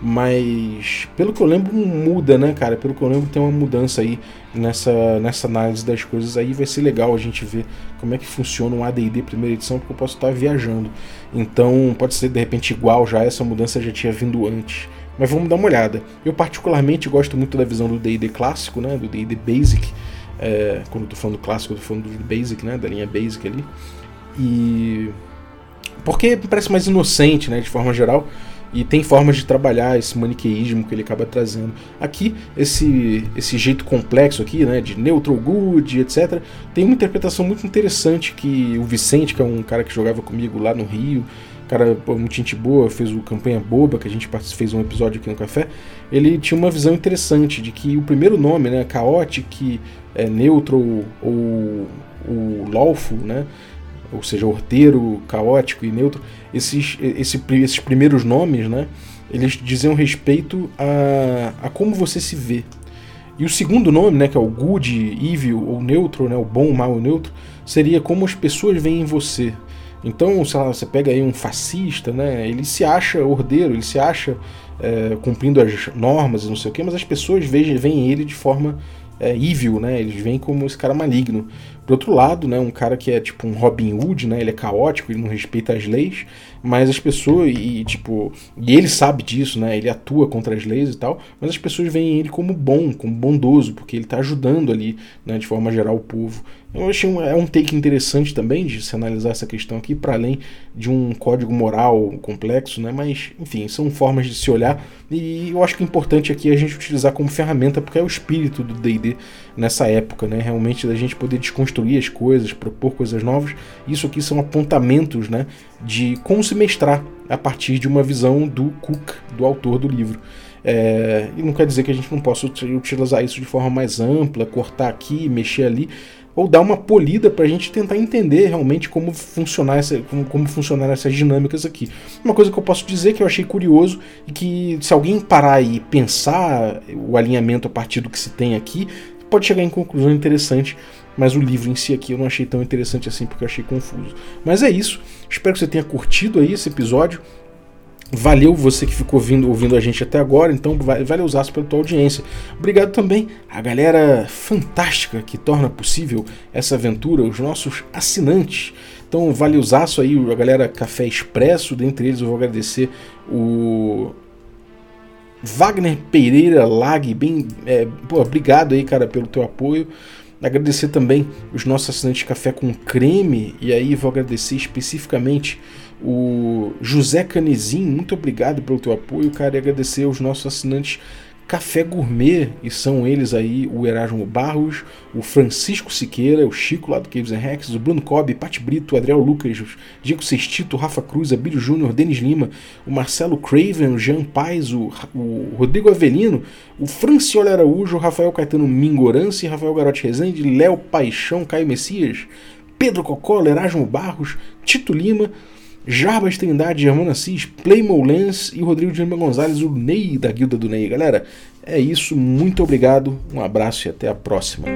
Mas pelo que eu lembro muda, né, cara? Pelo que eu lembro tem uma mudança aí nessa, nessa análise das coisas aí. Vai ser legal a gente ver como é que funciona um AD&D primeira edição, porque eu posso estar viajando. Então pode ser de repente igual já, essa mudança já tinha vindo antes. Mas vamos dar uma olhada. Eu particularmente gosto muito da visão do D&D clássico, né? Do D&D Basic. É, quando eu tô falando clássico, eu tô falando do Basic, né? Da linha Basic ali. E... Porque parece mais inocente, né? De forma geral e tem formas de trabalhar esse maniqueísmo que ele acaba trazendo. Aqui, esse, esse jeito complexo aqui, né, de neutral good, etc., tem uma interpretação muito interessante que o Vicente, que é um cara que jogava comigo lá no Rio, cara muito gente boa, fez o Campanha Boba, que a gente fez um episódio aqui no Café, ele tinha uma visão interessante de que o primeiro nome, né, Chaotic, é, Neutral ou o Lawful, né, ou seja, horteiro, caótico e neutro, esses, esse, esses primeiros nomes, né, eles diziam respeito a, a como você se vê. E o segundo nome, né, que é o good, evil ou neutro, né, o bom, mal ou neutro, seria como as pessoas veem você. Então, sei lá, você pega aí um fascista, né, ele se acha ordeiro, ele se acha é, cumprindo as normas e não sei o quê, mas as pessoas veem, veem ele de forma é, evil, né, eles veem como esse cara maligno Por outro lado, né, um cara que é tipo um Robin Hood, né, ele é caótico, ele não respeita as leis, mas as pessoas, e tipo, e ele sabe disso, né, ele atua contra as leis e tal, mas as pessoas veem ele como bom, como bondoso, porque ele está ajudando ali, né, de forma geral, o povo. Eu achei um, é um take interessante também de se analisar essa questão aqui, para além de um código moral complexo, né? Mas, enfim, são formas de se olhar e eu acho que o importante aqui é a gente utilizar como ferramenta, porque é o espírito do DD nessa época, né? Realmente da gente poder desconstruir as coisas, propor coisas novas. Isso aqui são apontamentos, né? De como se mestrar a partir de uma visão do Cook, do autor do livro. É, e não quer dizer que a gente não possa utilizar isso de forma mais ampla, cortar aqui, mexer ali, ou dar uma polida para a gente tentar entender realmente como funcionar essa, como, como funcionar essas dinâmicas aqui. Uma coisa que eu posso dizer que eu achei curioso e que se alguém parar e pensar o alinhamento a partir do que se tem aqui, pode chegar em conclusão interessante, mas o livro em si aqui eu não achei tão interessante assim porque eu achei confuso. Mas é isso. Espero que você tenha curtido aí esse episódio. Valeu você que ficou ouvindo, ouvindo a gente até agora, então valeu usaço pela tua audiência. Obrigado também à galera fantástica que torna possível essa aventura, os nossos assinantes. Então valeu usaço aí a galera Café Expresso, dentre eles eu vou agradecer o Wagner Pereira Lag, bem, é, pô, obrigado aí cara pelo teu apoio. Agradecer também os nossos assinantes Café com Creme, e aí vou agradecer especificamente o José Canezin, muito obrigado pelo teu apoio, cara, e agradecer aos nossos assinantes Café Gourmet, e são eles aí o Erasmo Barros, o Francisco Siqueira, o Chico lá do Caves and Rex, o Bruno Cobb, Pati Brito, o Adriel Lucas, Diego Sextito, Rafa Cruz, Abílio Júnior, Denis Lima, o Marcelo Craven, o Jean Paz, o, o Rodrigo Avelino, o Francioli Araújo, o Rafael Caetano Mingorance, Rafael Garotti Rezende, Léo Paixão, Caio Messias, Pedro Cocola, Erasmo Barros, Tito Lima, Jarbas Trindade, Germano Assis, Playmo Lens e Rodrigo de Lima Gonzalez, o Ney da Guilda do Ney. Galera, é isso. Muito obrigado, um abraço e até a próxima.